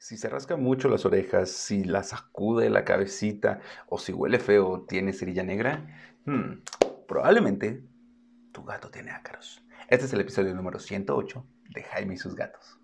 Si se rasca mucho las orejas, si la sacude la cabecita o si huele feo, tiene cerilla negra, hmm, probablemente tu gato tiene ácaros. Este es el episodio número 108 de Jaime y sus gatos.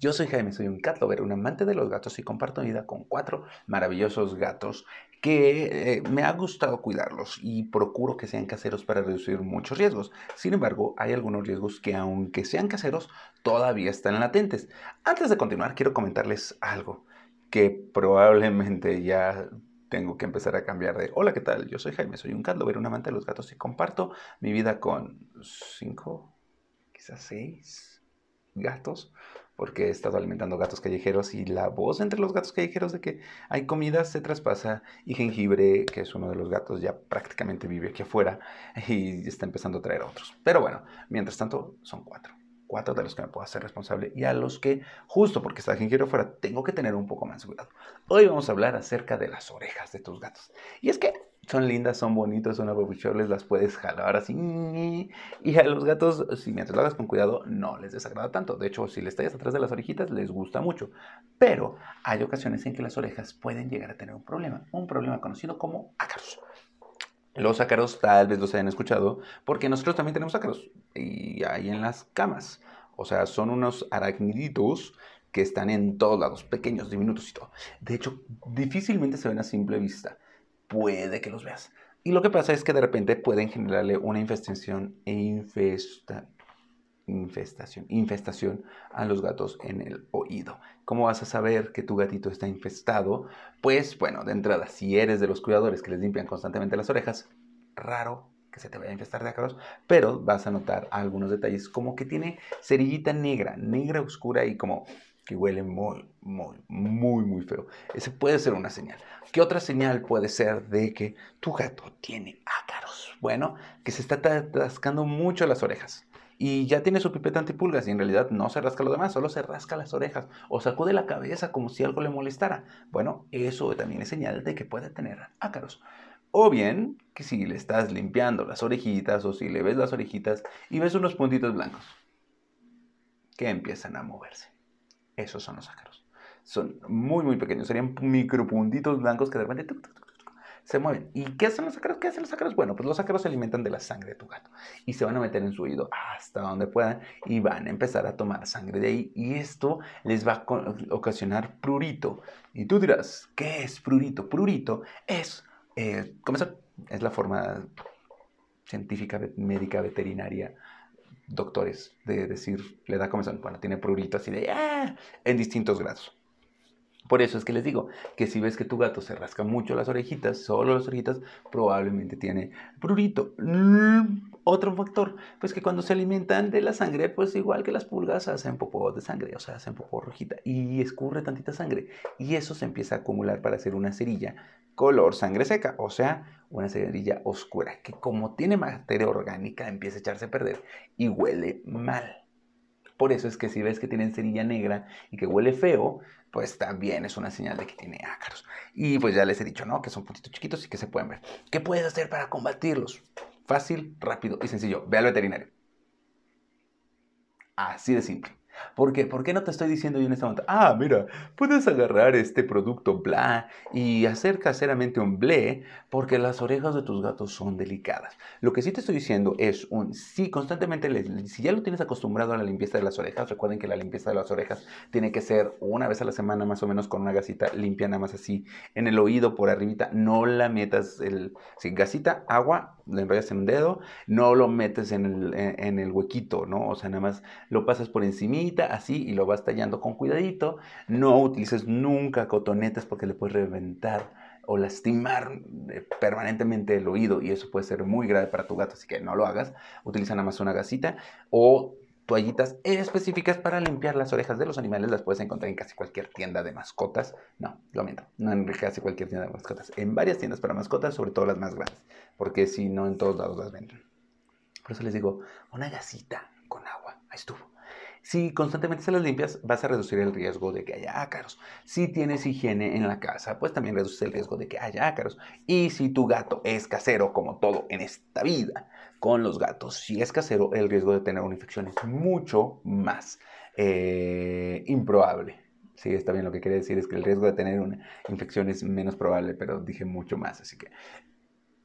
Yo soy Jaime, soy un cat lover, un amante de los gatos y comparto vida con cuatro maravillosos gatos que eh, me ha gustado cuidarlos y procuro que sean caseros para reducir muchos riesgos. Sin embargo, hay algunos riesgos que aunque sean caseros, todavía están latentes. Antes de continuar, quiero comentarles algo que probablemente ya tengo que empezar a cambiar de, hola, ¿qué tal? Yo soy Jaime, soy un cat lover, un amante de los gatos y comparto mi vida con cinco, quizás seis gatos, porque he estado alimentando gatos callejeros y la voz entre los gatos callejeros de que hay comida se traspasa y jengibre, que es uno de los gatos, ya prácticamente vive aquí afuera y está empezando a traer otros. Pero bueno, mientras tanto son cuatro. Cuatro de los que me puedo hacer responsable y a los que, justo porque está jengibre afuera, tengo que tener un poco más cuidado. Hoy vamos a hablar acerca de las orejas de tus gatos. Y es que son lindas, son bonitos, son apabuchables, las puedes jalar así. Y a los gatos, si mientras lo hagas con cuidado, no les desagrada tanto. De hecho, si les tallas atrás de las orejitas, les gusta mucho. Pero hay ocasiones en que las orejas pueden llegar a tener un problema, un problema conocido como ácaros. Los ácaros tal vez los hayan escuchado, porque nosotros también tenemos ácaros y hay en las camas. O sea, son unos aracniditos que están en todos lados, pequeños, diminutos y todo. De hecho, difícilmente se ven a simple vista puede que los veas. Y lo que pasa es que de repente pueden generarle una infestación e infesta, infestación, infestación a los gatos en el oído. ¿Cómo vas a saber que tu gatito está infestado? Pues bueno, de entrada, si eres de los cuidadores que les limpian constantemente las orejas, raro que se te vaya a infestar de ácaros, pero vas a notar algunos detalles como que tiene cerillita negra, negra oscura y como que huele muy, muy, muy, muy feo. Ese puede ser una señal. ¿Qué otra señal puede ser de que tu gato tiene ácaros? Bueno, que se está rascando mucho las orejas. Y ya tiene su pipeta antipulgas y en realidad no se rasca lo demás, solo se rasca las orejas o sacude la cabeza como si algo le molestara. Bueno, eso también es señal de que puede tener ácaros. O bien que si le estás limpiando las orejitas o si le ves las orejitas y ves unos puntitos blancos que empiezan a moverse. Esos son los ácaros. Son muy, muy pequeños. Serían micropuntitos blancos que de repente se mueven. ¿Y qué hacen los ácaros? ¿Qué hacen los ácaros? Bueno, pues los ácaros se alimentan de la sangre de tu gato y se van a meter en su oído hasta donde puedan y van a empezar a tomar sangre de ahí y esto les va a ocasionar prurito. Y tú dirás, ¿qué es prurito? Prurito es, eh, es la forma científica, médica, veterinaria doctores de decir, le da comezón, bueno, tiene prurito así de, ¡ah! en distintos grados. Por eso es que les digo que si ves que tu gato se rasca mucho las orejitas, solo las orejitas, probablemente tiene prurito. Mm, otro factor, pues que cuando se alimentan de la sangre, pues igual que las pulgas hacen popó de sangre, o sea, hacen popó rojita y escurre tantita sangre. Y eso se empieza a acumular para hacer una cerilla color sangre seca, o sea, una cerilla oscura, que como tiene materia orgánica empieza a echarse a perder y huele mal. Por eso es que si ves que tienen cerilla negra y que huele feo, pues también es una señal de que tiene ácaros. Y pues ya les he dicho, ¿no? Que son puntitos chiquitos y que se pueden ver. ¿Qué puedes hacer para combatirlos? Fácil, rápido y sencillo. Ve al veterinario. Así de simple. ¿Por qué? ¿Por qué no te estoy diciendo yo en este momento, ah, mira, puedes agarrar este producto bla y hacer caseramente un ble porque las orejas de tus gatos son delicadas? Lo que sí te estoy diciendo es un, sí, constantemente, si ya lo tienes acostumbrado a la limpieza de las orejas, recuerden que la limpieza de las orejas tiene que ser una vez a la semana más o menos con una gasita limpia nada más así en el oído por arribita, no la metas, el, si gasita, agua, le enrollas en un dedo, no lo metes en el, en el huequito, ¿no? O sea, nada más lo pasas por encima así, y lo vas tallando con cuidadito. No utilices nunca cotonetas porque le puedes reventar o lastimar eh, permanentemente el oído y eso puede ser muy grave para tu gato, así que no lo hagas. Utiliza nada más una gasita o toallitas específicas para limpiar las orejas de los animales. Las puedes encontrar en casi cualquier tienda de mascotas. No, lo miento, no en casi cualquier tienda de mascotas. En varias tiendas para mascotas, sobre todo las más grandes, porque si no en todos lados las venden. Por eso les digo, una gasita con agua, ahí estuvo. Si constantemente se las limpias, vas a reducir el riesgo de que haya ácaros. Si tienes higiene en la casa, pues también reduces el riesgo de que haya ácaros. Y si tu gato es casero, como todo en esta vida, con los gatos, si es casero, el riesgo de tener una infección es mucho más eh, improbable. Sí, está bien, lo que quiere decir es que el riesgo de tener una infección es menos probable, pero dije mucho más, así que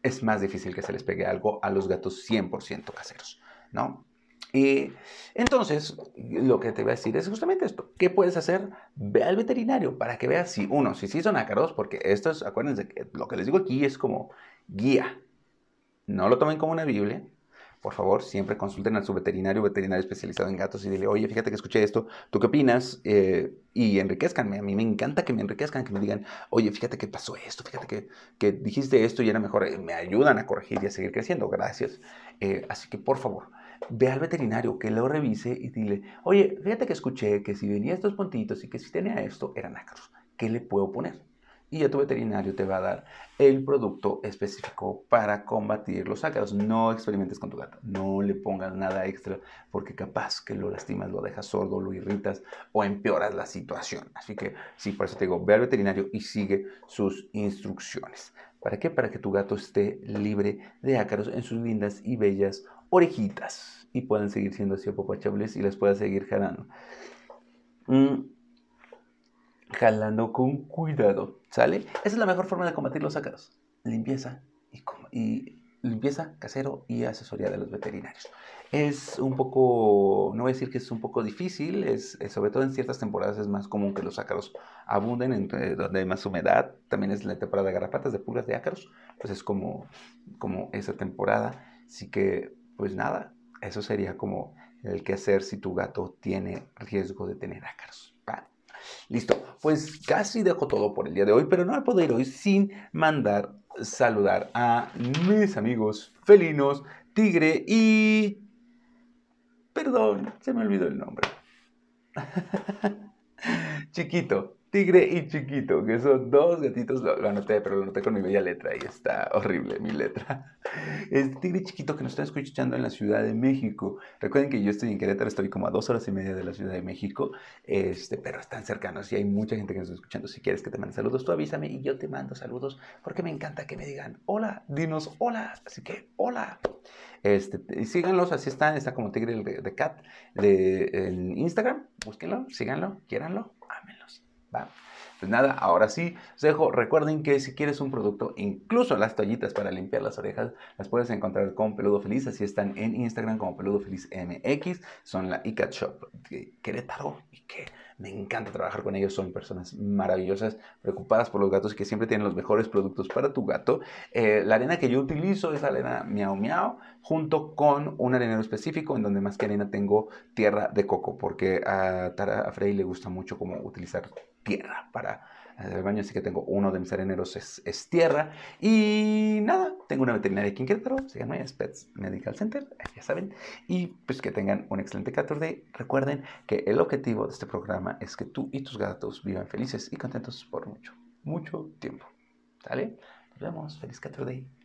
es más difícil que se les pegue algo a los gatos 100% caseros, ¿no? Y entonces, lo que te voy a decir es justamente esto. ¿Qué puedes hacer? Ve al veterinario para que veas si, uno, si sí son ácaros, porque esto es, acuérdense que lo que les digo aquí es como guía. No lo tomen como una Biblia. Por favor, siempre consulten a su veterinario, veterinario especializado en gatos y dile, oye, fíjate que escuché esto, ¿tú qué opinas? Eh, y enriquezcanme. A mí me encanta que me enriquezcan, que me digan, oye, fíjate que pasó esto, fíjate que, que dijiste esto y era mejor. Eh, me ayudan a corregir y a seguir creciendo. Gracias. Eh, así que, por favor, ve al veterinario, que lo revise y dile, oye, fíjate que escuché que si venía estos puntitos y que si tenía esto, eran ácaros. ¿Qué le puedo poner? Y ya tu veterinario te va a dar el producto específico para combatir los ácaros. No experimentes con tu gato, no le pongas nada extra porque capaz que lo lastimas, lo dejas sordo, lo irritas o empeoras la situación. Así que sí, por eso te digo, ve al veterinario y sigue sus instrucciones. ¿Para qué? Para que tu gato esté libre de ácaros en sus lindas y bellas orejitas y puedan seguir siendo así apapachables y las puedas seguir jalando. Mm, jalando con cuidado, ¿sale? Esa es la mejor forma de combatir los ácaros. Limpieza y, y limpieza casero y asesoría de los veterinarios. Es un poco, no voy a decir que es un poco difícil, es, sobre todo en ciertas temporadas es más común que los ácaros abunden, donde hay más humedad, también es la temporada de garrapatas, de pulgas, de ácaros, pues es como, como esa temporada, así que pues nada, eso sería como el que hacer si tu gato tiene riesgo de tener ácaros. Listo, pues casi dejo todo por el día de hoy, pero no me puedo ir hoy sin mandar saludar a mis amigos felinos, tigre y... Perdón, se me olvidó el nombre. Chiquito, Tigre y Chiquito, que son dos gatitos, lo, anoté, pero lo anoté con mi bella letra y está horrible mi letra. Tigre y Chiquito que nos están escuchando en la Ciudad de México. Recuerden que yo estoy en Querétaro, estoy como a dos horas y media de la Ciudad de México, este, pero están cercanos y hay mucha gente que nos está escuchando. Si quieres que te mande saludos, tú avísame y yo te mando saludos porque me encanta que me digan hola, dinos hola, así que hola. Este, síganlos, así están, está como Tigre de, Cat de, en Instagram, búsquenlo, síganlo, quiéranlo, ámenlos. Pues nada, ahora sí, os dejo. Recuerden que si quieres un producto, incluso las toallitas para limpiar las orejas, las puedes encontrar con Peludo Feliz. Así están en Instagram como Peludo Feliz MX. Son la iCat Shop de Querétaro y que me encanta trabajar con ellos. Son personas maravillosas, preocupadas por los gatos y que siempre tienen los mejores productos para tu gato. Eh, la arena que yo utilizo es la arena Miau Miau, junto con un arenero específico en donde más que arena tengo tierra de coco, porque a Tara Frey le gusta mucho como utilizar tierra para el baño, así que tengo uno de mis areneros es, tierra. Y nada, tengo una veterinaria aquí en Querétaro, se llama Pets Medical Center, ya saben. Y pues que tengan un excelente 14 Recuerden que el objetivo de este programa es que tú y tus gatos vivan felices y contentos por mucho, mucho tiempo. ¿Sale? Nos vemos. Feliz 14